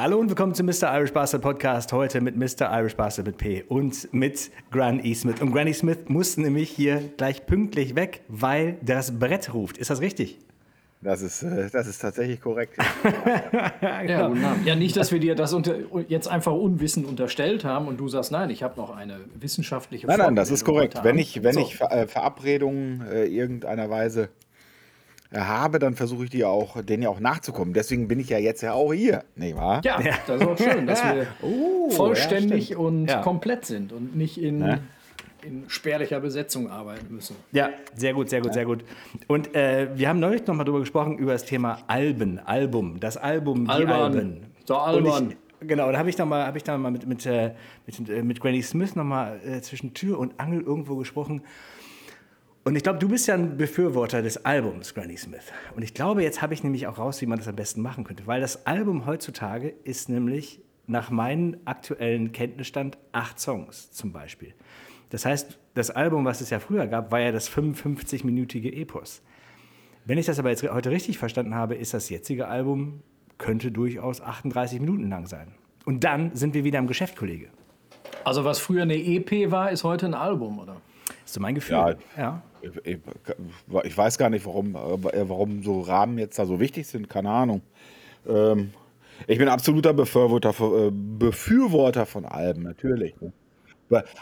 Hallo und willkommen zum Mr. Irish Bastard Podcast. Heute mit Mr. Irish Bastard mit P und mit Granny Smith. Und Granny Smith musste nämlich hier gleich pünktlich weg, weil das Brett ruft. Ist das richtig? Das ist, äh, das ist tatsächlich korrekt. ja, ja, nicht, dass wir dir das unter, jetzt einfach unwissend unterstellt haben und du sagst, nein, ich habe noch eine wissenschaftliche Nein, nein, das ist korrekt. Wenn ich, wenn so. ich Ver äh, Verabredungen äh, irgendeiner Weise habe, dann versuche ich die auch, denen ja auch nachzukommen. Deswegen bin ich ja jetzt ja auch hier, nicht wahr? Ja, ja. das ist auch schön, dass wir oh, vollständig ja, und ja. komplett sind und nicht in, ne? in spärlicher Besetzung arbeiten müssen. Ja, sehr gut, sehr gut, sehr gut. Und äh, wir haben neulich nochmal darüber gesprochen, über das Thema Alben, Album, das Album, die Alban. Alben. Der Alban. Genau, da habe ich dann mal, hab ich dann mal mit, mit, äh, mit, äh, mit Granny Smith nochmal äh, zwischen Tür und Angel irgendwo gesprochen. Und ich glaube, du bist ja ein Befürworter des Albums Granny Smith. Und ich glaube, jetzt habe ich nämlich auch raus, wie man das am besten machen könnte. Weil das Album heutzutage ist nämlich nach meinem aktuellen Kenntnisstand acht Songs zum Beispiel. Das heißt, das Album, was es ja früher gab, war ja das 55-minütige Epos. Wenn ich das aber jetzt heute richtig verstanden habe, ist das jetzige Album, könnte durchaus 38 Minuten lang sein. Und dann sind wir wieder im Geschäft, Kollege. Also was früher eine EP war, ist heute ein Album, oder? Ist so mein Gefühl. Ja, ja. Ich, ich, weiß gar nicht, warum, äh, warum so Rahmen jetzt da so wichtig sind, keine Ahnung. Ähm, ich bin absoluter Befürworter, äh, Befürworter von Alben, natürlich. Ne?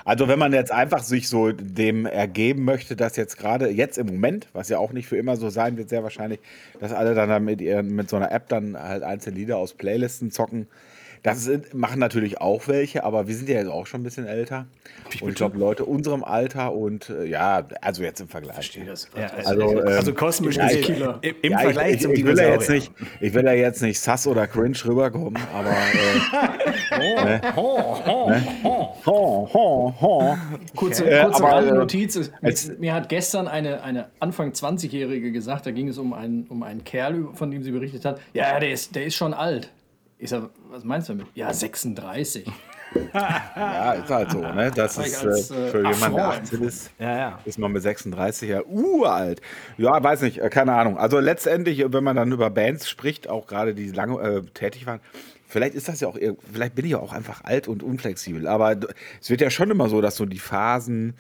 Also wenn man jetzt einfach sich so dem ergeben möchte, dass jetzt gerade jetzt im Moment, was ja auch nicht für immer so sein wird, sehr wahrscheinlich, dass alle dann mit, ihren, mit so einer App dann halt einzelne Lieder aus Playlisten zocken, das sind, machen natürlich auch welche, aber wir sind ja jetzt auch schon ein bisschen älter. Und ich glaube, Leute unserem Alter und äh, ja, also jetzt im Vergleich. Verstehe das. Ja, also, also, ähm, also kosmisch ja, ich, Killer. Im, im ja, Vergleich ich, zum ich, ich will ja jetzt nicht, Ich will ja jetzt nicht sass oder cringe rüberkommen, aber. Äh, ne? Kurze, äh, kurze aber, äh, Notiz. Mir, mir hat gestern eine, eine Anfang 20-Jährige gesagt, da ging es um einen, um einen Kerl, von dem sie berichtet hat. Ja, der ist, der ist schon alt. Ich sag, was meinst du damit? Ja, 36. ja, ist halt so, ne? Das ist äh, als, äh, für jemanden, der 18 ist, ja, ja. ist man mit 36 ja uralt. Ja, weiß nicht, äh, keine Ahnung. Also letztendlich, wenn man dann über Bands spricht, auch gerade die lange äh, tätig waren, vielleicht ist das ja auch, vielleicht bin ich ja auch einfach alt und unflexibel, aber es wird ja schon immer so, dass so die Phasen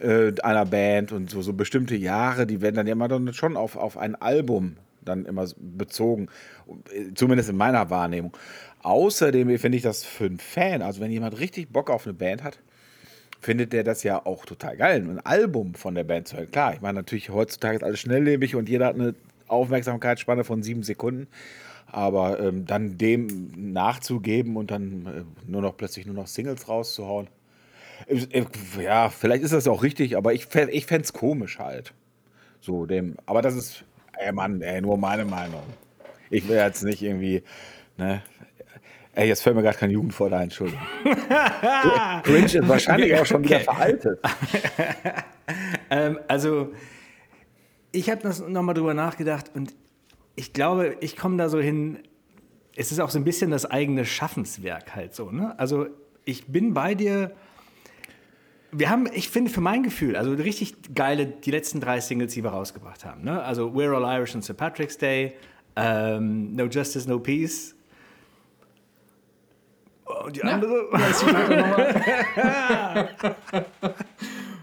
äh, einer Band und so, so bestimmte Jahre, die werden dann ja immer dann schon auf, auf ein Album dann immer bezogen, zumindest in meiner Wahrnehmung. Außerdem finde ich das für einen Fan, also wenn jemand richtig Bock auf eine Band hat, findet der das ja auch total geil, ein Album von der Band zu hören. Klar, ich meine natürlich heutzutage ist alles schnelllebig und jeder hat eine Aufmerksamkeitsspanne von sieben Sekunden. Aber ähm, dann dem nachzugeben und dann äh, nur noch plötzlich nur noch Singles rauszuhauen. Äh, ja, vielleicht ist das auch richtig, aber ich, ich fände es komisch halt. So dem, aber das ist Ey, Mann, ey, nur meine Meinung. Ich will jetzt nicht irgendwie, ne? Ey, jetzt fällt mir gerade kein Jugendwort ein, Entschuldigung. Cringe ist wahrscheinlich auch schon wieder veraltet. ähm, also, ich habe das nochmal drüber nachgedacht und ich glaube, ich komme da so hin, es ist auch so ein bisschen das eigene Schaffenswerk halt so, ne? Also, ich bin bei dir, wir haben, ich finde, für mein Gefühl, also richtig geile, die letzten drei Singles, die wir rausgebracht haben. Ne? Also We're All Irish on St. Patrick's Day, um, No Justice, No Peace. Und die andere. Ja,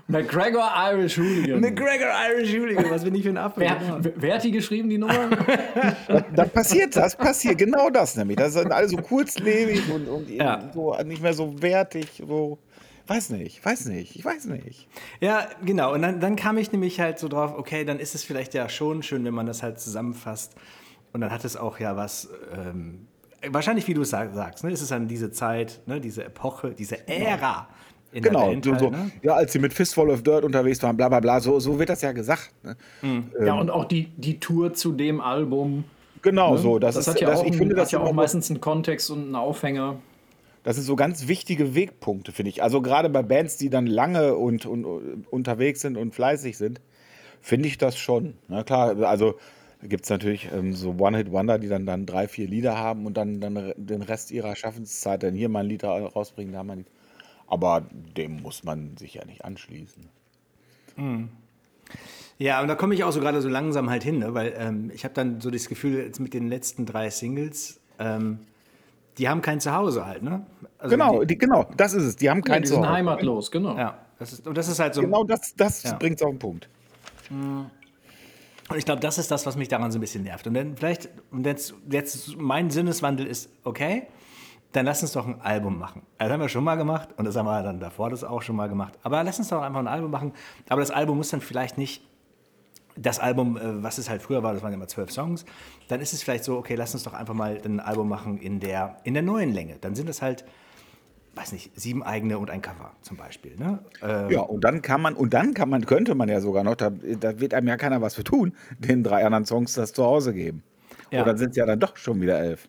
McGregor Irish Hooligan. McGregor Irish Hooligan, was bin ich für ein Affe? Wer, wer, hat die geschrieben, die Nummer? da, passiert das, passiert genau das nämlich. Das sind alle so kurzlebig und, und ja. so nicht mehr so wertig. So. Weiß nicht, weiß nicht, ich weiß nicht. Ja, genau. Und dann, dann kam ich nämlich halt so drauf, okay, dann ist es vielleicht ja schon schön, wenn man das halt zusammenfasst. Und dann hat es auch ja was, ähm, wahrscheinlich wie du es sagst, ne? ist es dann diese Zeit, ne? diese Epoche, diese Ära. In genau, Band, so, halt, ne? ja, als sie mit Fistful of Dirt unterwegs waren, bla bla bla, so, so wird das ja gesagt. Ne? Mhm. Ähm, ja, und auch die, die Tour zu dem Album. Genau, ne? so. Das, das ist, hat ja das, auch, ich finde, das hat ja auch meistens einen Kontext und einen Aufhänger. Das sind so ganz wichtige Wegpunkte, finde ich. Also gerade bei Bands, die dann lange und, und, unterwegs sind und fleißig sind, finde ich das schon. Na klar, also gibt es natürlich ähm, so One-Hit-Wonder, die dann, dann drei, vier Lieder haben und dann, dann den Rest ihrer Schaffenszeit dann hier mal ein Lied rausbringen, da mal ein Lied. Aber dem muss man sich ja nicht anschließen. Mhm. Ja, und da komme ich auch so gerade so langsam halt hin, ne? weil ähm, ich habe dann so das Gefühl, jetzt mit den letzten drei Singles, ähm, die haben kein Zuhause halt, ne? Also genau, die, die, genau, das ist es. Die haben kein ja, die Zuhause. sind heimatlos, genau. Ja, das ist, und das ist halt so. Genau das, das ja. bringt es auf den Punkt. Und ich glaube, das ist das, was mich daran so ein bisschen nervt. Und dann vielleicht, und jetzt, jetzt mein Sinneswandel ist, okay, dann lass uns doch ein Album machen. Das haben wir schon mal gemacht und das haben wir dann davor das auch schon mal gemacht. Aber lass uns doch einfach ein Album machen. Aber das Album muss dann vielleicht nicht das Album, äh, was es halt früher war, das waren immer zwölf Songs, dann ist es vielleicht so, okay, lass uns doch einfach mal ein Album machen in der, in der neuen Länge. Dann sind es halt, weiß nicht, sieben eigene und ein Cover zum Beispiel. Ne? Ähm ja, und dann kann man, und dann kann man, könnte man ja sogar noch, da, da wird einem ja keiner was für tun, den drei anderen Songs das zu Hause geben. Ja. Oder sind es ja dann doch schon wieder elf.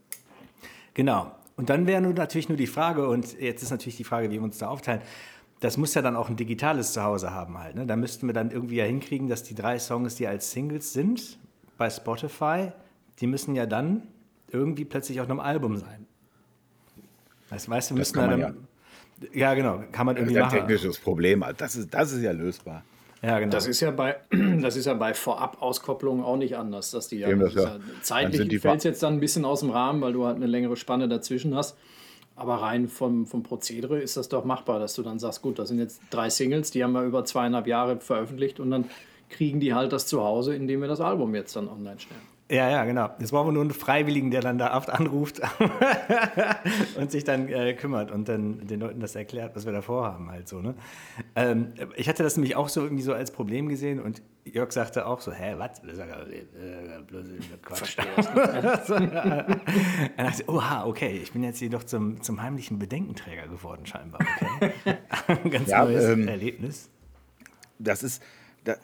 Genau. Und dann wäre nun natürlich nur die Frage, und jetzt ist natürlich die Frage, wie wir uns da aufteilen, das muss ja dann auch ein digitales Zuhause haben halt. Ne? Da müssten wir dann irgendwie ja hinkriegen, dass die drei Songs, die als Singles sind, bei Spotify, die müssen ja dann irgendwie plötzlich auf einem Album sein. Das weißt du, das kann man dann, ja. ja. genau, kann man irgendwie das ist ein technisches Problem, das ist, das ist ja lösbar. Ja, genau. Das ist ja bei, das ist ja bei Vorab-Auskopplungen auch nicht anders, dass die ja, das ja zeitlich fällt es jetzt dann ein bisschen aus dem Rahmen, weil du halt eine längere Spanne dazwischen hast. Aber rein vom, vom Prozedere ist das doch machbar, dass du dann sagst, gut, das sind jetzt drei Singles, die haben wir über zweieinhalb Jahre veröffentlicht und dann kriegen die halt das zu Hause, indem wir das Album jetzt dann online stellen. Ja, ja, genau. Jetzt brauchen wir nur einen Freiwilligen, der dann da oft anruft und sich dann äh, kümmert und dann den Leuten das erklärt, was wir da vorhaben halt so. Ne? Ähm, ich hatte das nämlich auch so irgendwie so als Problem gesehen und Jörg sagte auch so, hä, was? Das ist ja äh, bloß Quatsch. er dachte, oha, okay, ich bin jetzt jedoch zum, zum heimlichen Bedenkenträger geworden scheinbar. Okay. Ganz ja, neues ähm, Erlebnis. Das ist, da,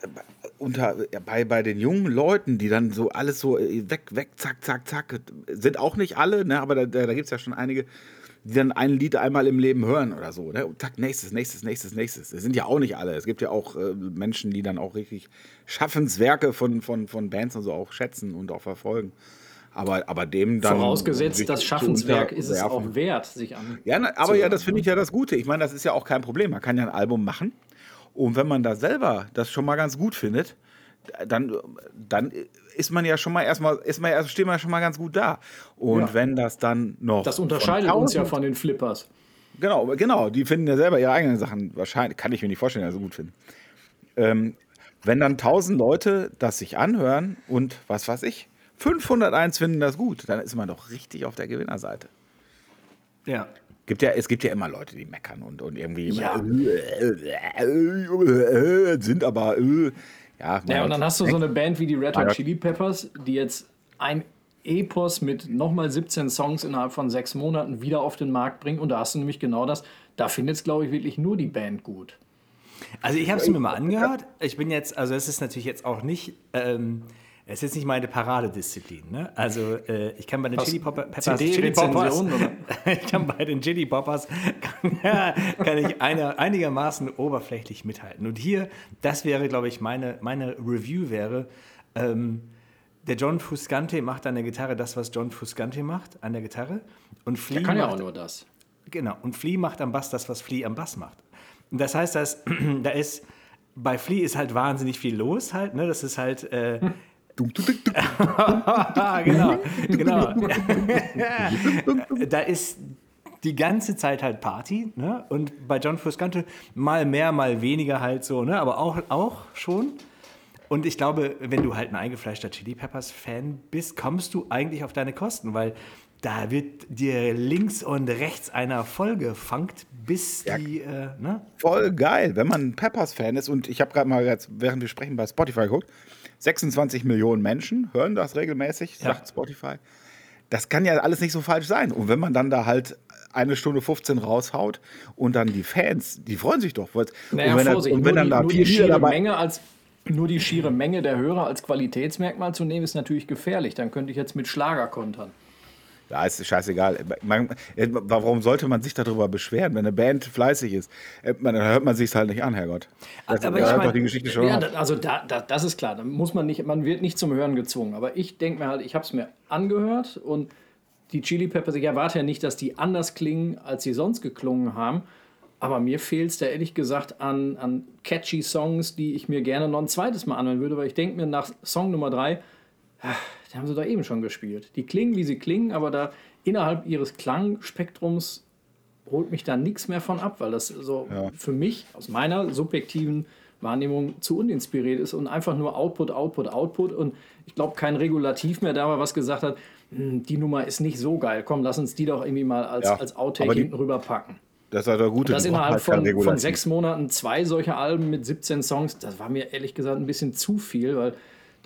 unter, bei, bei den jungen Leuten, die dann so alles so äh, weg, weg, zack, zack, zack, sind auch nicht alle, ne, aber da, da, da gibt es ja schon einige, die dann ein Lied einmal im Leben hören oder so. Ne? Und zack, nächstes, nächstes, nächstes, nächstes. Das sind ja auch nicht alle. Es gibt ja auch äh, Menschen, die dann auch richtig Schaffenswerke von, von, von Bands und so auch schätzen und auch verfolgen. Aber, aber dem dann. Vorausgesetzt, das Schaffenswerk ist es auch wert, sich an. Ja, na, aber ja, das finde ich ja das Gute. Ich meine, das ist ja auch kein Problem. Man kann ja ein Album machen und wenn man da selber das schon mal ganz gut findet, dann, dann ist man ja schon mal erstmal, ist man erst, steht man ja schon mal ganz gut da. Und ja. wenn das dann noch. Das unterscheidet uns ja von den Flippers. Genau, genau. Die finden ja selber ihre eigenen Sachen wahrscheinlich, kann ich mir nicht vorstellen, dass sie gut finden. Ähm, wenn dann tausend Leute das sich anhören und was weiß ich, 501 finden das gut, dann ist man doch richtig auf der Gewinnerseite. Ja. Gibt ja, es gibt ja immer Leute, die meckern und, und irgendwie ja. sind aber äh, ja. Ja, und dann hast du so eine Band wie die Red Hot Chili Peppers, die jetzt ein Epos mit nochmal 17 Songs innerhalb von sechs Monaten wieder auf den Markt bringen. Und da hast du nämlich genau das. Da findet es, glaube ich, wirklich nur die Band gut. Also ich habe es mir mal angehört. Ich bin jetzt, also es ist natürlich jetzt auch nicht. Ähm, es ist jetzt nicht meine Paradedisziplin. Ne? Also äh, ich kann bei den Chili Peppers, Chili Poppers ich kann bei den Chili Poppers kann, kann ich eine, einigermaßen oberflächlich mithalten. Und hier, das wäre, glaube ich, meine, meine Review wäre, ähm, der John Fuscante macht an der Gitarre das, was John Fuscante macht an der Gitarre. Und Flea der kann ja auch nur das. Genau. Und Flea macht am Bass das, was Flea am Bass macht. Und das heißt, dass, da ist bei Flea ist halt wahnsinnig viel los halt. Ne? Das ist halt äh, genau, genau. da ist die ganze Zeit halt Party, ne? Und bei John Frusciante mal mehr, mal weniger halt so, ne? Aber auch, auch schon. Und ich glaube, wenn du halt ein eingefleischter Chili Peppers Fan bist, kommst du eigentlich auf deine Kosten, weil da wird dir links und rechts einer vollgefangt, bis ja, die. Äh, ne? Voll geil, wenn man Peppers Fan ist. Und ich habe gerade mal, jetzt, während wir sprechen, bei Spotify geguckt. 26 Millionen Menschen hören das regelmäßig, ja. sagt Spotify. Das kann ja alles nicht so falsch sein. Und wenn man dann da halt eine Stunde 15 raushaut und dann die Fans, die freuen sich doch. Naja, und wenn, Vorsicht, und wenn dann die, da nur die schiere dabei Menge als nur die schiere Menge der Hörer als Qualitätsmerkmal zu nehmen, ist natürlich gefährlich. Dann könnte ich jetzt mit Schlager kontern. Ja, ist scheißegal. Man, warum sollte man sich darüber beschweren, wenn eine Band fleißig ist? Äh, dann hört man sich halt nicht an, Herrgott. Das, aber ich mein, die Geschichte schon. Ja, also da, da, das ist klar. Da muss man nicht, man wird nicht zum Hören gezwungen. Aber ich denke mir halt, ich habe es mir angehört und die Chili Peppers, ich erwarte ja nicht, dass die anders klingen, als sie sonst geklungen haben. Aber mir fehlt es da ehrlich gesagt an, an catchy Songs, die ich mir gerne noch ein zweites Mal anhören würde, weil ich denke mir nach Song Nummer drei, die haben sie da eben schon gespielt. Die klingen, wie sie klingen, aber da innerhalb ihres Klangspektrums holt mich da nichts mehr von ab, weil das so ja. für mich aus meiner subjektiven Wahrnehmung zu uninspiriert ist und einfach nur Output, Output, Output und ich glaube kein Regulativ mehr da war, was gesagt hat, hm, die Nummer ist nicht so geil, komm, lass uns die doch irgendwie mal als, ja, als Outtake hinten rüber packen. Das war der gute. Das innerhalb halt von, von sechs Monaten zwei solche Alben mit 17 Songs, das war mir ehrlich gesagt ein bisschen zu viel, weil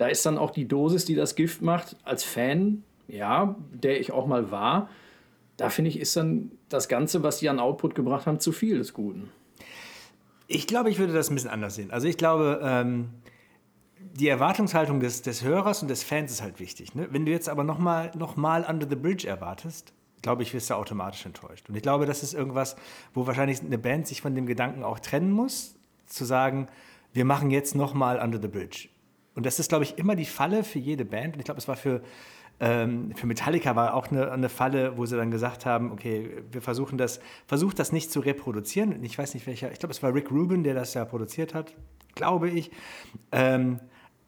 da ist dann auch die Dosis, die das Gift macht, als Fan, ja, der ich auch mal war, da finde ich, ist dann das Ganze, was die an Output gebracht haben, zu viel des Guten. Ich glaube, ich würde das ein bisschen anders sehen. Also ich glaube, ähm, die Erwartungshaltung des, des Hörers und des Fans ist halt wichtig. Ne? Wenn du jetzt aber nochmal noch mal Under the Bridge erwartest, glaube ich, wirst du automatisch enttäuscht. Und ich glaube, das ist irgendwas, wo wahrscheinlich eine Band sich von dem Gedanken auch trennen muss, zu sagen, wir machen jetzt nochmal Under the Bridge. Und das ist, glaube ich, immer die Falle für jede Band. Und ich glaube, es war für, ähm, für Metallica war auch eine, eine Falle, wo sie dann gesagt haben, okay, wir versuchen das, versucht das nicht zu reproduzieren. Ich weiß nicht welcher, ich glaube, es war Rick Rubin, der das ja produziert hat, glaube ich. Ähm,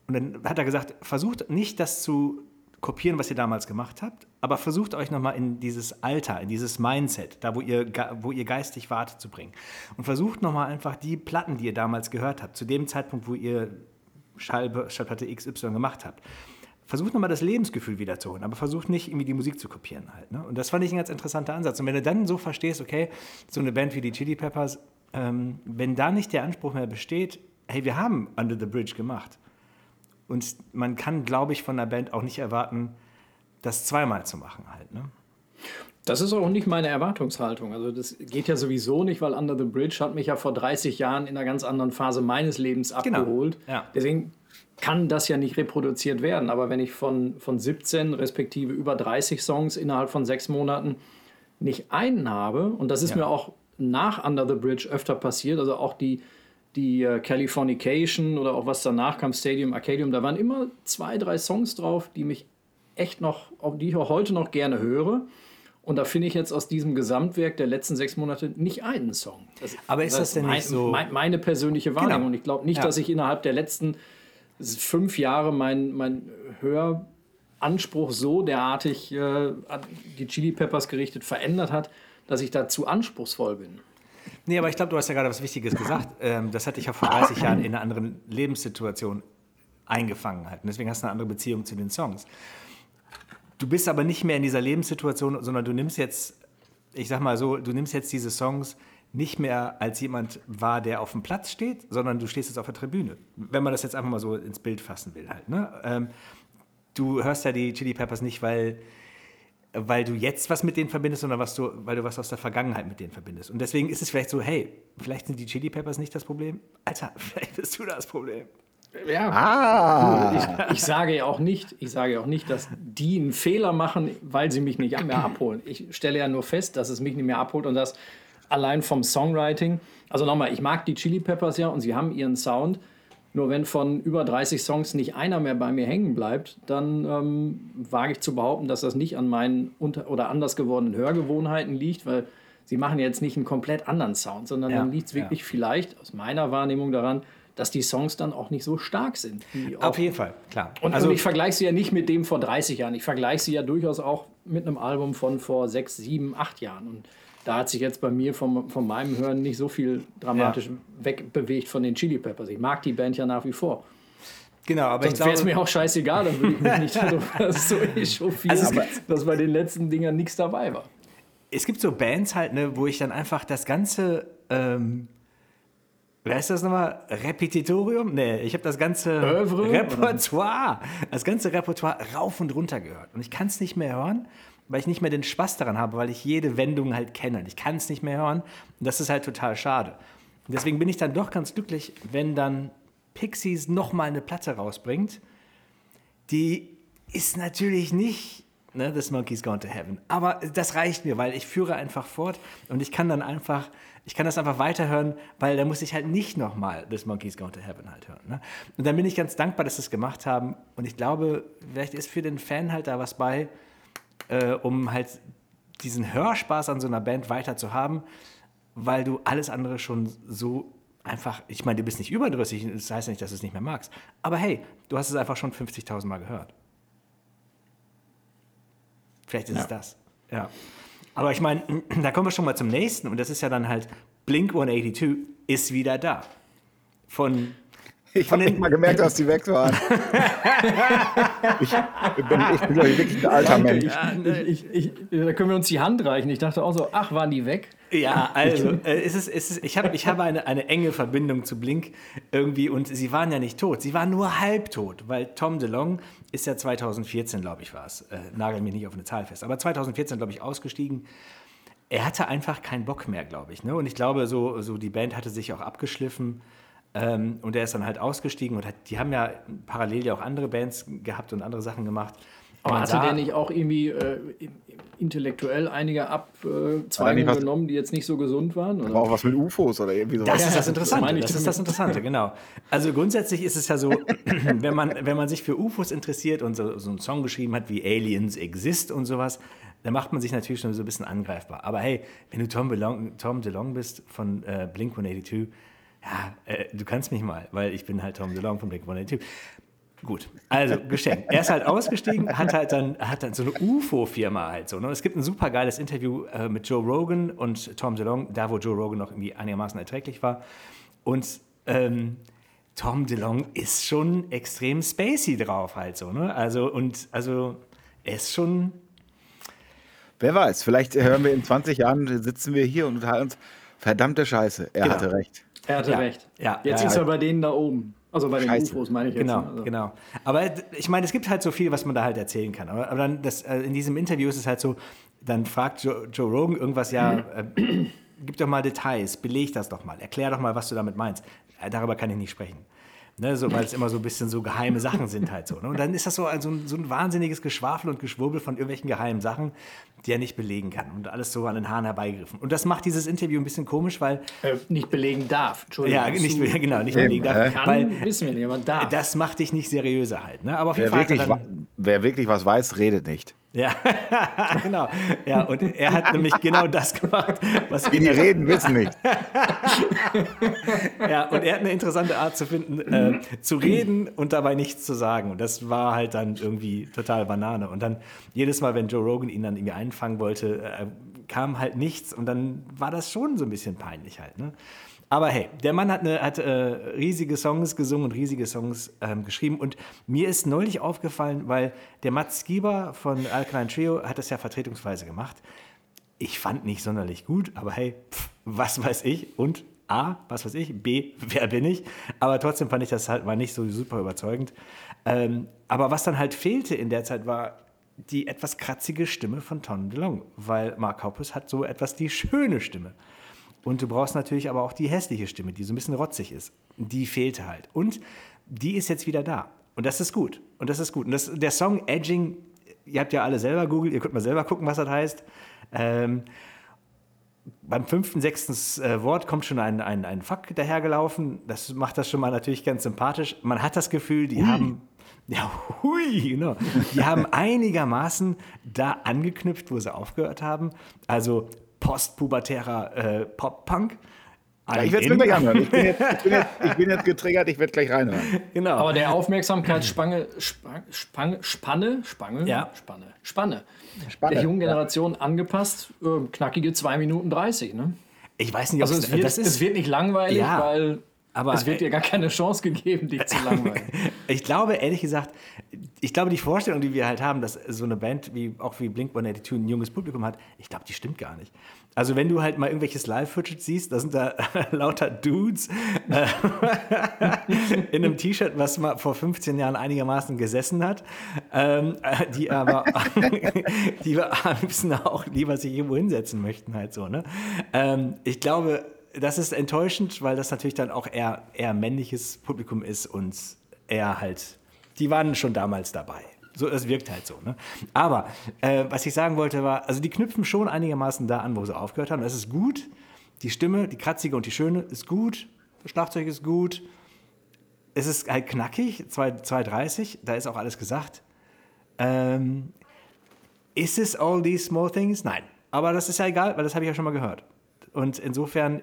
und dann hat er gesagt, versucht nicht das zu kopieren, was ihr damals gemacht habt, aber versucht euch nochmal in dieses Alter, in dieses Mindset, da wo ihr, wo ihr geistig wartet, zu bringen. Und versucht nochmal einfach die Platten, die ihr damals gehört habt, zu dem Zeitpunkt, wo ihr Schallplatte XY gemacht habt. Versucht nochmal das Lebensgefühl wiederzuholen, aber versucht nicht irgendwie die Musik zu kopieren halt. Ne? Und das fand ich ein ganz interessanter Ansatz. Und wenn du dann so verstehst, okay, so eine Band wie die Chili Peppers, ähm, wenn da nicht der Anspruch mehr besteht, hey, wir haben Under the Bridge gemacht. Und man kann, glaube ich, von der Band auch nicht erwarten, das zweimal zu machen halt. Ne? Das ist auch nicht meine Erwartungshaltung. Also das geht ja sowieso nicht, weil Under the Bridge hat mich ja vor 30 Jahren in einer ganz anderen Phase meines Lebens genau. abgeholt. Genau. Ja. Deswegen kann das ja nicht reproduziert werden. Aber wenn ich von, von 17 respektive über 30 Songs innerhalb von sechs Monaten nicht einen habe, und das ist ja. mir auch nach Under the Bridge öfter passiert, also auch die, die uh, Californication oder auch was danach kam, Stadium Arcadium, da waren immer zwei, drei Songs drauf, die mich echt noch, die ich auch heute noch gerne höre. Und da finde ich jetzt aus diesem Gesamtwerk der letzten sechs Monate nicht einen Song. Das, Aber ist das, das denn mein, nicht so? Mein, meine persönliche Wahrnehmung. Genau. Und ich glaube nicht, ja. dass ich innerhalb der letzten fünf Jahre mein, mein Höranspruch so derartig äh, an die Chili Peppers gerichtet verändert hat, dass ich da zu anspruchsvoll bin. Nee, aber ich glaube, du hast ja gerade was Wichtiges gesagt. Ähm, das hatte ich ja vor 30 Jahren in einer anderen Lebenssituation eingefangen. Halt. Und deswegen hast du eine andere Beziehung zu den Songs. Du bist aber nicht mehr in dieser Lebenssituation, sondern du nimmst jetzt, ich sag mal so, du nimmst jetzt diese Songs nicht mehr als jemand wahr, der auf dem Platz steht, sondern du stehst jetzt auf der Tribüne. Wenn man das jetzt einfach mal so ins Bild fassen will halt. Ne? Ähm, du hörst ja die Chili Peppers nicht, weil, weil du jetzt was mit denen verbindest, sondern was du, weil du was aus der Vergangenheit mit denen verbindest. Und deswegen ist es vielleicht so, hey, vielleicht sind die Chili Peppers nicht das Problem. Alter, vielleicht bist du das Problem. Ja. Ah. Ich, ich, sage ja auch nicht, ich sage auch nicht, dass die einen Fehler machen, weil sie mich nicht mehr abholen. Ich stelle ja nur fest, dass es mich nicht mehr abholt und dass allein vom Songwriting, also nochmal, ich mag die Chili Peppers ja und sie haben ihren Sound. Nur wenn von über 30 Songs nicht einer mehr bei mir hängen bleibt, dann ähm, wage ich zu behaupten, dass das nicht an meinen unter oder anders gewordenen Hörgewohnheiten liegt, weil sie machen jetzt nicht einen komplett anderen Sound, sondern ja, dann liegt es wirklich ja. vielleicht aus meiner Wahrnehmung daran, dass die Songs dann auch nicht so stark sind. Auf jeden Fall, klar. Und, also, und ich vergleiche sie ja nicht mit dem vor 30 Jahren. Ich vergleiche sie ja durchaus auch mit einem Album von vor 6, 7, 8 Jahren. Und da hat sich jetzt bei mir vom, von meinem Hören nicht so viel dramatisch ja. wegbewegt von den Chili Peppers. Ich mag die Band ja nach wie vor. Genau, aber Sonst wäre es mir auch scheißegal, dann würde ich mich nicht so echauffieren, also dass bei den letzten Dingern nichts dabei war. Es gibt so Bands halt, ne, wo ich dann einfach das ganze ähm, Wer ist das nochmal? Repetitorium? Nee, ich habe das ganze Oeuvre, Repertoire, das ganze Repertoire rauf und runter gehört. Und ich kann es nicht mehr hören, weil ich nicht mehr den Spaß daran habe, weil ich jede Wendung halt kenne. Ich kann es nicht mehr hören und das ist halt total schade. Und deswegen bin ich dann doch ganz glücklich, wenn dann Pixies nochmal eine Platte rausbringt. Die ist natürlich nicht ne, This Monkey's Gone to Heaven. Aber das reicht mir, weil ich führe einfach fort und ich kann dann einfach ich kann das einfach weiterhören, weil da muss ich halt nicht nochmal This Monkey's Gone to Heaven halt hören. Ne? Und dann bin ich ganz dankbar, dass sie es gemacht haben. Und ich glaube, vielleicht ist für den Fan halt da was bei, äh, um halt diesen Hörspaß an so einer Band weiter zu haben, weil du alles andere schon so einfach, ich meine, du bist nicht überdrüssig, das heißt nicht, dass du es nicht mehr magst. Aber hey, du hast es einfach schon 50.000 Mal gehört. Vielleicht ist ja. es das. Ja. Aber ich meine, da kommen wir schon mal zum nächsten und das ist ja dann halt Blink 182 ist wieder da. Von ich habe nicht mal gemerkt, dass die weg waren. ich, bin, ich bin, wirklich ein alter Mensch. Ich, ich, da können wir uns die Hand reichen. Ich dachte auch so, ach, waren die weg? Ja, also, äh, es ist, es ist, ich habe ich hab eine, eine enge Verbindung zu Blink irgendwie und sie waren ja nicht tot. Sie waren nur halbtot, weil Tom DeLong ist ja 2014, glaube ich, war es. Äh, nagel mich nicht auf eine Zahl fest. Aber 2014, glaube ich, ausgestiegen er hatte einfach keinen Bock mehr, glaube ich. Ne? Und ich glaube, so, so die Band hatte sich auch abgeschliffen. Ähm, und er ist dann halt ausgestiegen und hat, die haben ja parallel ja auch andere Bands gehabt und andere Sachen gemacht. Aber hatte der nicht auch irgendwie äh, intellektuell einige Abzweigungen äh, genommen, die jetzt nicht so gesund waren? Oder? Aber auch was mit UFOs oder irgendwie sowas. Das ist das Interessante. Das, das ist das Interessante, genau. Also grundsätzlich ist es ja so, wenn man, wenn man sich für UFOs interessiert und so, so einen Song geschrieben hat wie Aliens Exist und sowas, dann macht man sich natürlich schon so ein bisschen angreifbar. Aber hey, wenn du Tom, Belong, Tom DeLong bist von äh, Blink 182, ja, äh, du kannst mich mal, weil ich bin halt Tom DeLong von Blink 182. Gut, also geschenkt. Er ist halt ausgestiegen, hat halt dann, hat dann so eine UFO-Firma halt so. Ne? Es gibt ein super geiles Interview äh, mit Joe Rogan und Tom DeLong, da wo Joe Rogan noch irgendwie einigermaßen erträglich war. Und ähm, Tom DeLong ist schon extrem spacey drauf halt so. Ne? Also, und also er ist schon. Wer weiß, vielleicht hören wir in 20 Jahren, sitzen wir hier und unterhalten uns. Verdammte Scheiße, er genau. hatte recht. Er hatte ja. recht. Ja. Jetzt ist er bei denen da oben. Also bei den Scheiße. UFOs meine ich jetzt. Genau, also. genau. Aber ich meine, es gibt halt so viel, was man da halt erzählen kann. Aber, aber dann das, äh, in diesem Interview ist es halt so, dann fragt Joe, Joe Rogan irgendwas, ja, äh, gib doch mal Details, beleg das doch mal, erklär doch mal, was du damit meinst. Äh, darüber kann ich nicht sprechen. Ne, so, weil es immer so ein bisschen so geheime Sachen sind halt so. Ne? Und dann ist das so, ein, so ein wahnsinniges Geschwafel und Geschwurbel von irgendwelchen geheimen Sachen, die er nicht belegen kann. Und alles so an den Haaren herbeigegriffen. Und das macht dieses Interview ein bisschen komisch, weil... Äh, nicht belegen darf, Entschuldigung. Ja, nicht, genau, nicht belegen darf. Kann, weil, wissen wir nicht, aber darf. Das macht dich nicht seriöser halt. Ne? Aber auf jeden wer, Fall wirklich, dann, wer wirklich was weiß, redet nicht. Ja, genau. Ja, und er hat nämlich genau das gemacht, was Die, die reden, wissen nicht. ja, und er hat eine interessante Art zu finden, äh, zu reden und dabei nichts zu sagen. Und das war halt dann irgendwie total Banane. Und dann jedes Mal, wenn Joe Rogan ihn dann irgendwie einfangen wollte, äh, kam halt nichts. Und dann war das schon so ein bisschen peinlich halt. Ne? Aber hey, der Mann hat, eine, hat äh, riesige Songs gesungen und riesige Songs ähm, geschrieben. Und mir ist neulich aufgefallen, weil der Mats Gieber von Alkaline Trio hat das ja vertretungsweise gemacht. Ich fand nicht sonderlich gut, aber hey, pff, was weiß ich? Und A, was weiß ich? B, wer bin ich? Aber trotzdem fand ich das halt mal nicht so super überzeugend. Ähm, aber was dann halt fehlte in der Zeit war die etwas kratzige Stimme von Tom DeLong, weil Mark Hoppus hat so etwas die schöne Stimme. Und du brauchst natürlich aber auch die hässliche Stimme, die so ein bisschen rotzig ist. Die fehlte halt. Und die ist jetzt wieder da. Und das ist gut. Und das ist gut. Und das, der Song Edging, ihr habt ja alle selber googelt, ihr könnt mal selber gucken, was das heißt. Ähm, beim fünften, sechsten äh, Wort kommt schon ein, ein, ein Fuck dahergelaufen. Das macht das schon mal natürlich ganz sympathisch. Man hat das Gefühl, die hui. haben. Ja, hui, genau. Die haben einigermaßen da angeknüpft, wo sie aufgehört haben. Also postpubertärer äh, Pop-Punk. Ja, ich werde es mir gleich anhören. Ich bin, jetzt, ich, bin jetzt, ich bin jetzt getriggert, ich werde gleich reinhören. Genau. Aber der Aufmerksamkeitsspanne, Spange, Spanne, Spange, ja. Spanne, Spanne, Spanne der jungen Generation ja. angepasst, äh, knackige 2 Minuten 30. Ne? Ich weiß nicht, ob also es, wird, das ist, es wird nicht langweilig, ja. weil aber es wird dir gar keine Chance gegeben, dich zu langweilen. ich glaube, ehrlich gesagt, ich glaube, die Vorstellung, die wir halt haben, dass so eine Band wie auch wie Blink-182 ein junges Publikum hat, ich glaube, die stimmt gar nicht. Also wenn du halt mal irgendwelches Live-Footage siehst, da sind da lauter Dudes äh, in einem T-Shirt, was mal vor 15 Jahren einigermaßen gesessen hat, ähm, die aber die am liebsten auch lieber sich irgendwo hinsetzen möchten halt so. Ne? Ähm, ich glaube, das ist enttäuschend, weil das natürlich dann auch eher, eher männliches Publikum ist und eher halt, die waren schon damals dabei. So, das wirkt halt so. Ne? Aber äh, was ich sagen wollte war, also die knüpfen schon einigermaßen da an, wo sie aufgehört haben. Das ist gut. Die Stimme, die kratzige und die schöne, ist gut. Das Schlagzeug ist gut. Es ist halt knackig, 2,30, da ist auch alles gesagt. Ähm, ist es all these small things? Nein. Aber das ist ja egal, weil das habe ich ja schon mal gehört. Und insofern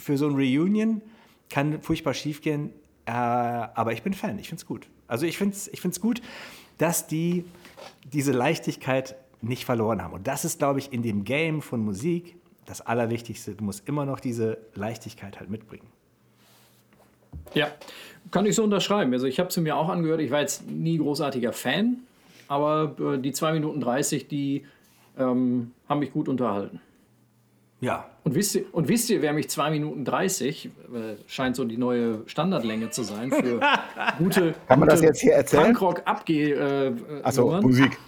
für so ein Reunion kann furchtbar schief gehen, äh, aber ich bin Fan, ich finde es gut. Also ich finde es ich find's gut, dass die diese Leichtigkeit nicht verloren haben. Und das ist, glaube ich, in dem Game von Musik das Allerwichtigste. Du musst immer noch diese Leichtigkeit halt mitbringen. Ja, kann ich so unterschreiben. Also ich habe sie mir auch angehört. Ich war jetzt nie großartiger Fan, aber äh, die 2 Minuten 30, die ähm, haben mich gut unterhalten. Ja. Und wisst ihr, und wisst ihr wer mich 2 Minuten 30, äh, scheint so die neue Standardlänge zu sein für gute. Kann man das jetzt hier erzählen? Punkrock abgeh. Äh, Achso, Musik.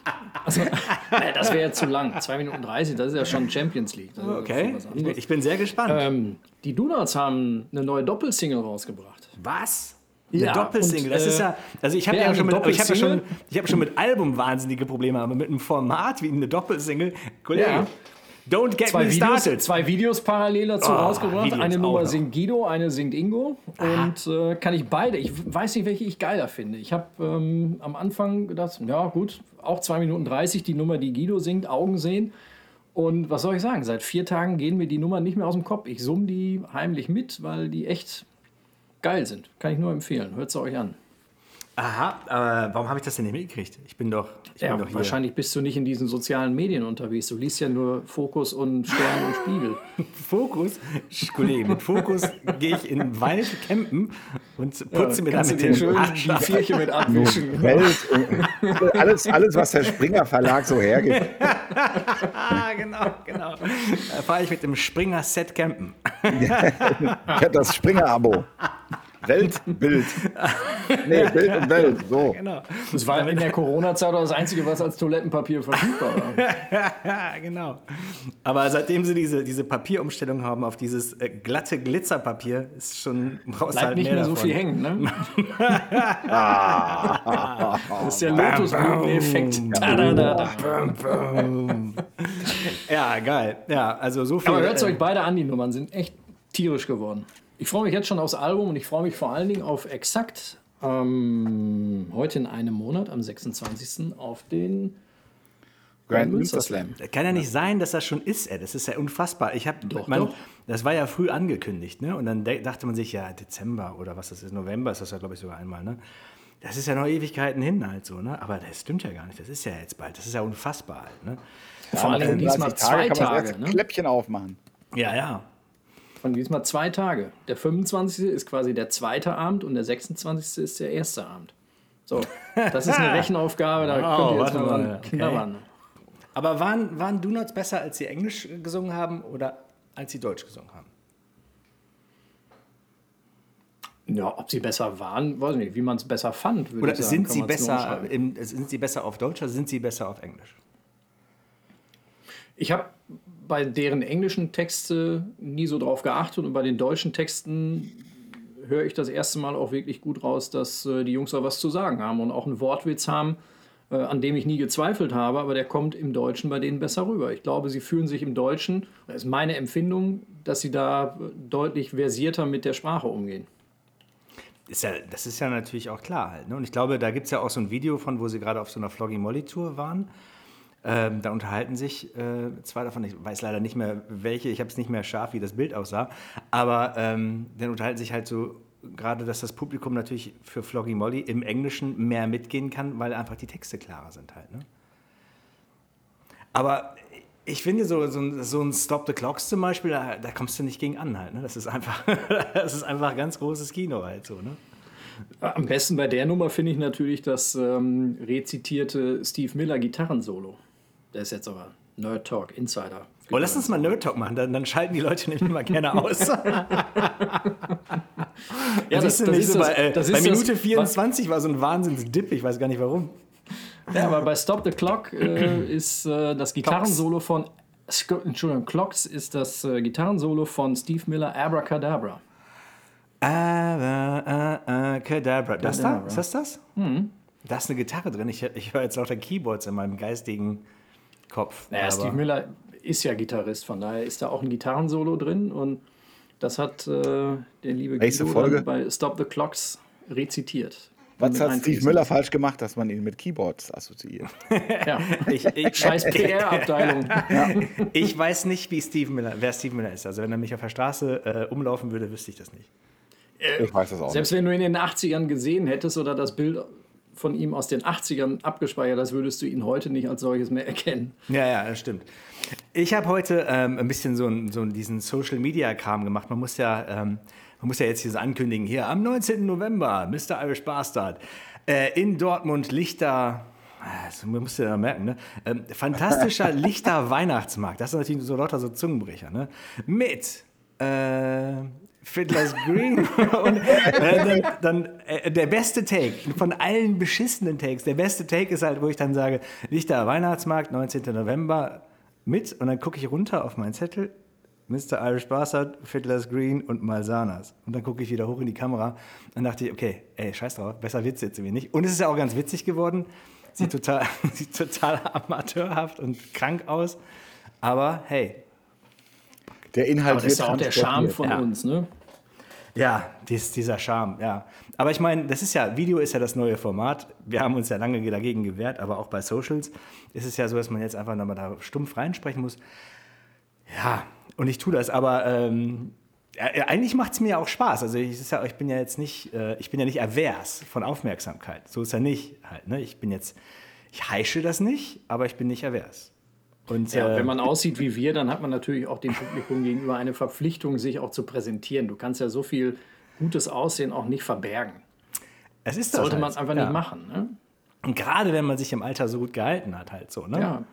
Also, nee, das wäre ja zu lang. 2 Minuten 30, das ist ja schon Champions League. okay. Ich bin sehr gespannt. Ähm, die Donuts haben eine neue Doppelsingle rausgebracht. Was? Eine ja, Doppelsingle, das ist ja, also ich habe ja, schon mit, ich habe ja schon, ich habe schon mit Album wahnsinnige Probleme, aber mit einem Format wie eine Doppelsingle, Kollege, ja. Don't get zwei me Videos, started. Zwei Videos parallel dazu oh, rausgebracht. Videos eine Nummer singt Guido, eine singt Ingo. Aha. Und äh, kann ich beide. Ich weiß nicht, welche ich geiler finde. Ich habe ähm, am Anfang gedacht, ja gut, auch 2 Minuten 30, die Nummer, die Guido singt, Augen sehen. Und was soll ich sagen? Seit vier Tagen gehen mir die Nummern nicht mehr aus dem Kopf. Ich summe die heimlich mit, weil die echt geil sind. Kann ich nur empfehlen. Hört sie euch an. Aha, aber warum habe ich das denn nicht mitgekriegt? Ich bin doch, ich ja, bin doch Wahrscheinlich bist du nicht in diesen sozialen Medien unterwegs. Du liest ja nur Fokus und Stern und Spiegel. Fokus? Kollege, mit Fokus gehe ich in Wald campen und putze ja, mir dann mit den schön die Vierchen mit abwischen. Welt, alles, alles, was der Springer Verlag so hergibt. genau, genau. Da fahre ich mit dem Springer Set campen. ich habe das Springer-Abo. Weltbild. nee, Bild und Welt. So. Genau. Das war in der Corona-Zeit das Einzige, was als Toilettenpapier verfügbar war. genau. Aber seitdem sie diese, diese Papierumstellung haben auf dieses äh, glatte Glitzerpapier, ist schon brauchst Bleibt halt nicht mehr, mehr so viel hängen, ne? das ist der Lotusblüten-Effekt. ja, geil. Ja, also so viel. Aber hört es äh, euch beide an, die Nummern sind echt tierisch geworden. Ich freue mich jetzt schon aufs Album und ich freue mich vor allen Dingen auf exakt ähm, heute in einem Monat, am 26. auf den Grand Münster Slam. Kann ja nicht sein, dass das schon ist, ey. Das ist ja unfassbar. Ich habe, das war ja früh angekündigt, ne? Und dann dachte man sich, ja, Dezember oder was das ist, November ist das ja, glaube ich, sogar einmal, ne? Das ist ja noch Ewigkeiten hin halt so, ne? Aber das stimmt ja gar nicht. Das ist ja jetzt bald. Das ist ja unfassbar halt, ne? Ja, Vor allem diesmal zwei Tage, kann man das ne? Kläppchen aufmachen. Ja, ja von diesmal zwei Tage. Der 25. ist quasi der zweite Abend und der 26. ist der erste Abend. So, das ist eine Rechenaufgabe, da oh, könnt ihr jetzt mal, knabbern. Okay. Aber waren, waren Donuts besser, als sie Englisch gesungen haben oder als sie Deutsch gesungen haben? Ja, ob sie besser waren, weiß ich nicht, wie man es besser fand. Oder sind sie, besser im, sind sie besser auf Deutsch oder sind sie besser auf Englisch? Ich habe bei deren englischen Texte nie so drauf geachtet und bei den deutschen Texten höre ich das erste Mal auch wirklich gut raus, dass äh, die Jungs da was zu sagen haben und auch einen Wortwitz haben, äh, an dem ich nie gezweifelt habe, aber der kommt im Deutschen bei denen besser rüber. Ich glaube, sie fühlen sich im Deutschen, das ist meine Empfindung, dass sie da deutlich versierter mit der Sprache umgehen. Ist ja, das ist ja natürlich auch klar halt. Ne? Und ich glaube, da gibt es ja auch so ein Video von, wo sie gerade auf so einer Floggy Molly Tour waren. Ähm, da unterhalten sich äh, zwei davon, ich weiß leider nicht mehr welche, ich habe es nicht mehr scharf, wie das Bild aussah, aber ähm, dann unterhalten sich halt so gerade, dass das Publikum natürlich für Floggy Molly im Englischen mehr mitgehen kann, weil einfach die Texte klarer sind halt. Ne? Aber ich finde, so, so, so, ein Stop the Clocks zum Beispiel, da, da kommst du nicht gegen an halt. Ne? Das, ist einfach, das ist einfach ganz großes Kino halt so. Ne? Am besten bei der Nummer finde ich natürlich das ähm, rezitierte Steve Miller Gitarrensolo. Der ist jetzt aber Nerd Talk, Insider. Oh, lass uns mal Nerd Talk machen, dann, dann schalten die Leute nämlich mal gerne aus. ja, das, das, das ist so bei, äh, bei Minute 24 war so ein Wahnsinnsdip, ich weiß gar nicht warum. Ja, aber bei Stop the Clock äh, ist äh, das Gitarrensolo von Entschuldigung, Clocks ist das äh, Gitarrensolo von Steve Miller Abracadabra. Abracadabra. Das da? Ist das das? Mhm. Da ist eine Gitarre drin. Ich, ich höre jetzt lauter Keyboards in meinem geistigen Kopf. Naja, Steve Miller ist ja Gitarrist, von daher ist da auch ein Gitarrensolo drin und das hat äh, der liebe Nächste Guido Folge? bei Stop the Clocks rezitiert. Was hat Steve Müller falsch gemacht, dass man ihn mit Keyboards assoziiert? ja, ich, ich, scheiß PR-Abteilung. ja. Ich weiß nicht, wie Steve Miller, wer Steve Miller ist. Also wenn er mich auf der Straße äh, umlaufen würde, wüsste ich das nicht. ich weiß das auch Selbst nicht. wenn du ihn in den 80ern gesehen hättest oder das Bild von ihm aus den 80ern abgespeichert hast, würdest du ihn heute nicht als solches mehr erkennen. Ja, ja, das stimmt. Ich habe heute ähm, ein bisschen so, so diesen Social-Media-Kram gemacht. Man muss ja, ähm, man muss ja jetzt hier ankündigen, hier am 19. November, Mr. Irish Bastard, äh, in Dortmund Lichter, das musst du ja merken, ne? Ähm, fantastischer Lichter Weihnachtsmarkt. Das ist natürlich so lauter so Zungenbrecher, ne? Mit äh, Fiddler's Green und äh, dann, dann äh, der beste Take von allen beschissenen Takes. Der beste Take ist halt, wo ich dann sage, Lichter Weihnachtsmarkt, 19. November mit und dann gucke ich runter auf meinen Zettel. Mr. Irish Bastard, Fiddler's Green und Malsanas. Und dann gucke ich wieder hoch in die Kamera und dachte ich, okay, ey, scheiß drauf, besser wird's jetzt irgendwie nicht. Und es ist ja auch ganz witzig geworden. Sieht total, sieht total amateurhaft und krank aus. Aber hey. Der Inhalt Aber das ist ja auch der Charme von ja. uns, ne? Ja, dies, dieser Charme, ja. Aber ich meine, das ist ja, Video ist ja das neue Format. Wir haben uns ja lange dagegen gewehrt, aber auch bei Socials ist es ja so, dass man jetzt einfach nochmal da stumpf reinsprechen muss. Ja, und ich tue das, aber ähm, ja, eigentlich macht es mir ja auch Spaß. Also ich, ja, ich bin ja jetzt nicht, äh, ich bin ja nicht erwehrs von Aufmerksamkeit. So ist ja nicht halt. Ne? Ich bin jetzt, ich heische das nicht, aber ich bin nicht erwehrs. Und, ja, äh, wenn man aussieht wie wir, dann hat man natürlich auch dem Publikum gegenüber eine Verpflichtung, sich auch zu präsentieren. Du kannst ja so viel gutes Aussehen auch nicht verbergen. Es ist das Sollte halt. man es einfach ja. nicht machen. Ne? Und gerade wenn man sich im Alter so gut gehalten hat, halt so. Ne? Ja.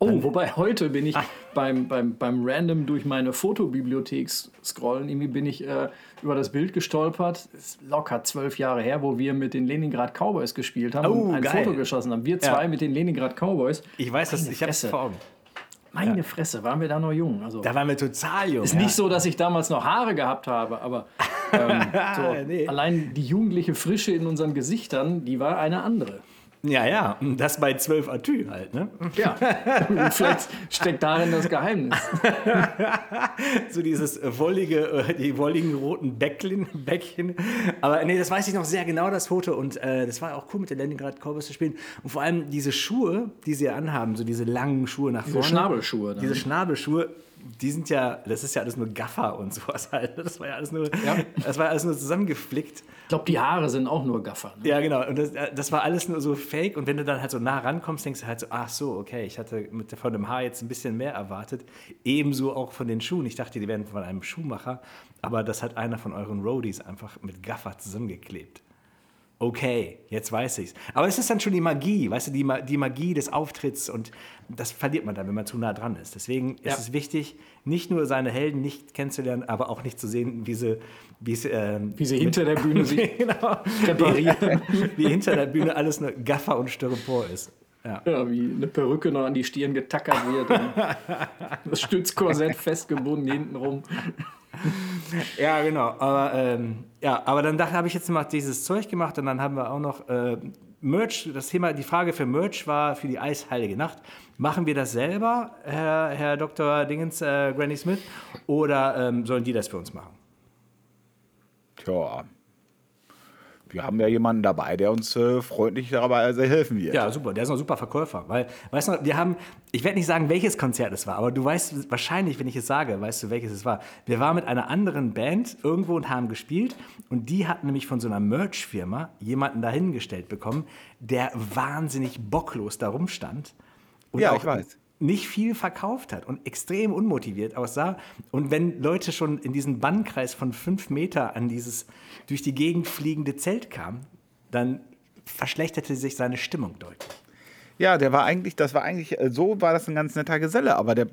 Oh, wobei heute bin ich beim, beim, beim Random durch meine Fotobibliothek scrollen, irgendwie bin ich äh, über das Bild gestolpert, ist locker zwölf Jahre her, wo wir mit den Leningrad Cowboys gespielt haben oh, und ein geil. Foto geschossen haben. Wir zwei ja. mit den Leningrad Cowboys. Ich weiß das, ich habe es vor Augen. Meine ja. Fresse, waren wir da noch jung. Also, da waren wir total jung. Ist ja. nicht so, dass ich damals noch Haare gehabt habe, aber ähm, so, nee. allein die jugendliche Frische in unseren Gesichtern, die war eine andere. Ja, ja, das bei 12 Atü halt, ne? Ja, vielleicht steckt darin das Geheimnis. so dieses wollige, äh, die wolligen roten Bäckchen, Bäckchen. Aber nee, das weiß ich noch sehr genau, das Foto. Und äh, das war auch cool, mit der Leningrad Cowboys zu spielen. Und vor allem diese Schuhe, die sie anhaben, so diese langen Schuhe nach vorne. Diese Schnabelschuhe. Dann. Diese Schnabelschuhe, die sind ja, das ist ja alles nur Gaffer und sowas halt. Das war ja alles nur, ja. das war alles nur zusammengeflickt. Ich glaube, die Haare sind auch nur Gaffer. Ne? Ja, genau. Und das, das, war alles nur so fake. Und wenn du dann halt so nah rankommst, denkst du halt so, ach so, okay, ich hatte mit, von dem Haar jetzt ein bisschen mehr erwartet. Ebenso auch von den Schuhen. Ich dachte, die wären von einem Schuhmacher. Aber das hat einer von euren Roadies einfach mit Gaffer zusammengeklebt okay, jetzt weiß ich's. Aber es ist dann schon die Magie, weißt du, die, die Magie des Auftritts und das verliert man dann, wenn man zu nah dran ist. Deswegen ja. ist es wichtig, nicht nur seine Helden nicht kennenzulernen, aber auch nicht zu sehen, wie sie, wie sie, äh, wie sie hinter der Bühne sich genau, reparieren. Wie, wie hinter der Bühne alles nur Gaffer und Styropor ist. Ja. ja. wie eine Perücke noch an die Stirn getackert wird. das Stützkorsett festgebunden hintenrum. Ja, genau. Aber, ähm, ja, aber dann habe ich jetzt mal dieses Zeug gemacht und dann haben wir auch noch äh, Merch. Das Thema, die Frage für Merch war für die Eisheilige Nacht. Machen wir das selber, Herr, Herr Dr. Dingens, äh, Granny Smith, oder ähm, sollen die das für uns machen? Tja, wir haben ja jemanden dabei, der uns äh, freundlich dabei helfen wird. Ja, super. Der ist ein super Verkäufer. Weil, weißt du, wir haben, ich werde nicht sagen, welches Konzert es war, aber du weißt wahrscheinlich, wenn ich es sage, weißt du, welches es war. Wir waren mit einer anderen Band irgendwo und haben gespielt und die hatten nämlich von so einer Merch-Firma jemanden dahingestellt bekommen, der wahnsinnig bocklos da rumstand. Und ja, ich weiß nicht viel verkauft hat und extrem unmotiviert aussah. Und wenn Leute schon in diesen Bannkreis von fünf Meter an dieses durch die Gegend fliegende Zelt kamen, dann verschlechterte sich seine Stimmung deutlich. Ja, der war eigentlich, das war eigentlich, äh, so war das ein ganz netter Geselle, aber der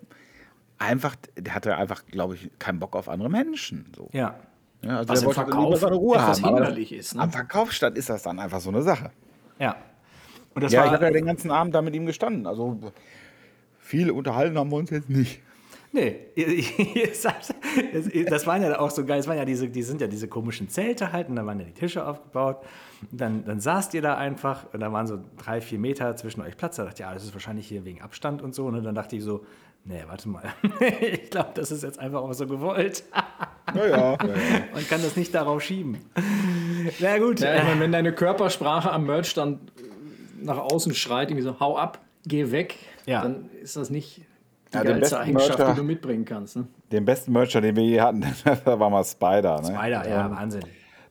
einfach, der hatte einfach, glaube ich, keinen Bock auf andere Menschen. So. Ja. ja also Was der wollte Verkauf seine Ruhe haben. Aber ist, ne? Am Verkaufsstand ist das dann einfach so eine Sache. Ja. Und das ja, war, ich habe ja den ganzen Abend da mit ihm gestanden. Also viel unterhalten haben wir uns jetzt nicht. Nee, das waren ja auch so geil, das waren ja diese, die sind ja diese komischen Zelte halt und da waren ja die Tische aufgebaut. Und dann, dann saßt ihr da einfach und da waren so drei, vier Meter zwischen euch Platz. Da dachte ich, ja, das ist wahrscheinlich hier wegen Abstand und so. Und dann dachte ich so, nee, warte mal, ich glaube, das ist jetzt einfach auch so gewollt. Ja, ja, Man kann das nicht darauf schieben. Na gut. Ja, meine, wenn deine Körpersprache am Merch dann nach außen schreit, irgendwie so, hau ab, geh weg, ja. dann ist das nicht die ja, geilste Eigenschaft, Mercher, die du mitbringen kannst. Ne? Den besten Mercher, den wir je hatten, da war mal Spider. Ne? Spider, ja, Wahnsinn.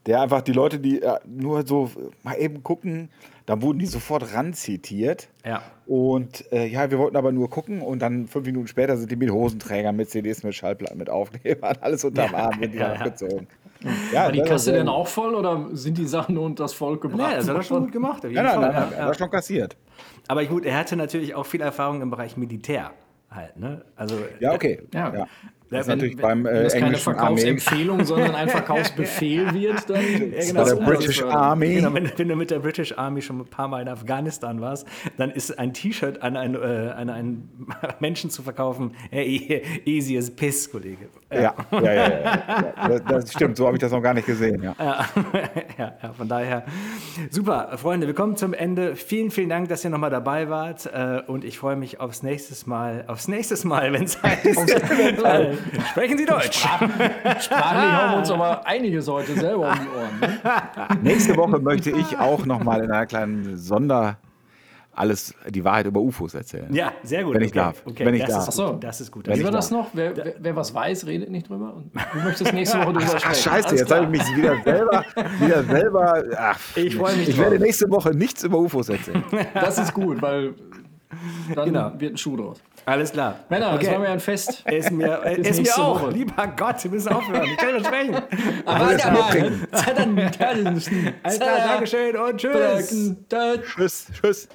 der einfach die Leute, die äh, nur so mal eben gucken, dann wurden die sofort ranzitiert. Ja. Und äh, ja, wir wollten aber nur gucken und dann fünf Minuten später sind die mit Hosenträgern, mit CDs, mit Schallplatten, mit Aufklebern, alles unterm Arm, sind die ja, abgezogen. Ja, War die Kasse denn auch voll oder sind die Sachen nur unter das Volk gebracht? Nein, das hat er schon gut gemacht. Nein, nein, nein, nein, ja. war schon kassiert. Aber gut, er hatte natürlich auch viel Erfahrung im Bereich Militär halt. Ne? Also, ja, okay. Ja. ja. Das ist wenn, natürlich beim äh, wenn das keine Verkaufsempfehlung, sondern ein Verkaufsbefehl wird, dann. Genau. Bei der British also, Army. Genau, wenn, wenn, du mit der British Army schon ein paar Mal in Afghanistan warst, dann ist ein T-Shirt an, ein, äh, an einen Menschen zu verkaufen, hey, easy as piss, Kollege. Ja, ja, ja. ja, ja. Das, das, stimmt, so habe ich das noch gar nicht gesehen. Ja. Ja, ja, von daher. Super, Freunde, wir kommen zum Ende. Vielen, vielen Dank, dass ihr nochmal dabei wart. Äh, und ich freue mich aufs nächste Mal, aufs nächste Mal, wenn es heißt. Sprechen Sie Deutsch. Sprachlich haben wir uns aber einiges heute selber um die Ohren. Ne? Nächste Woche möchte ich auch noch mal in einer kleinen Sonder alles die Wahrheit über UFOs erzählen. Ja, sehr gut. Wenn ich darf. Okay, wenn ich das darf. Ist, so, das ist gut. Wie war das noch? Wer, wer, wer, was weiß, redet nicht drüber. Und du möchtest nächste Woche drüber sprechen. Ach, scheiße, jetzt habe ich mich wieder selber, wieder selber. Ach, ich freue mich. Ich drauf. werde nächste Woche nichts über UFOs erzählen. Das ist gut, weil dann genau. wird ein Schuh draus. Alles klar. Männer, okay. das war mir ein Fest. Ist mir, ist mir auch. Woche. Lieber Gott, wir müssen aufhören. Ich kann nicht sprechen. Aber ja, Alles klar, Dankeschön und tschüss. Tschüss. Tschüss.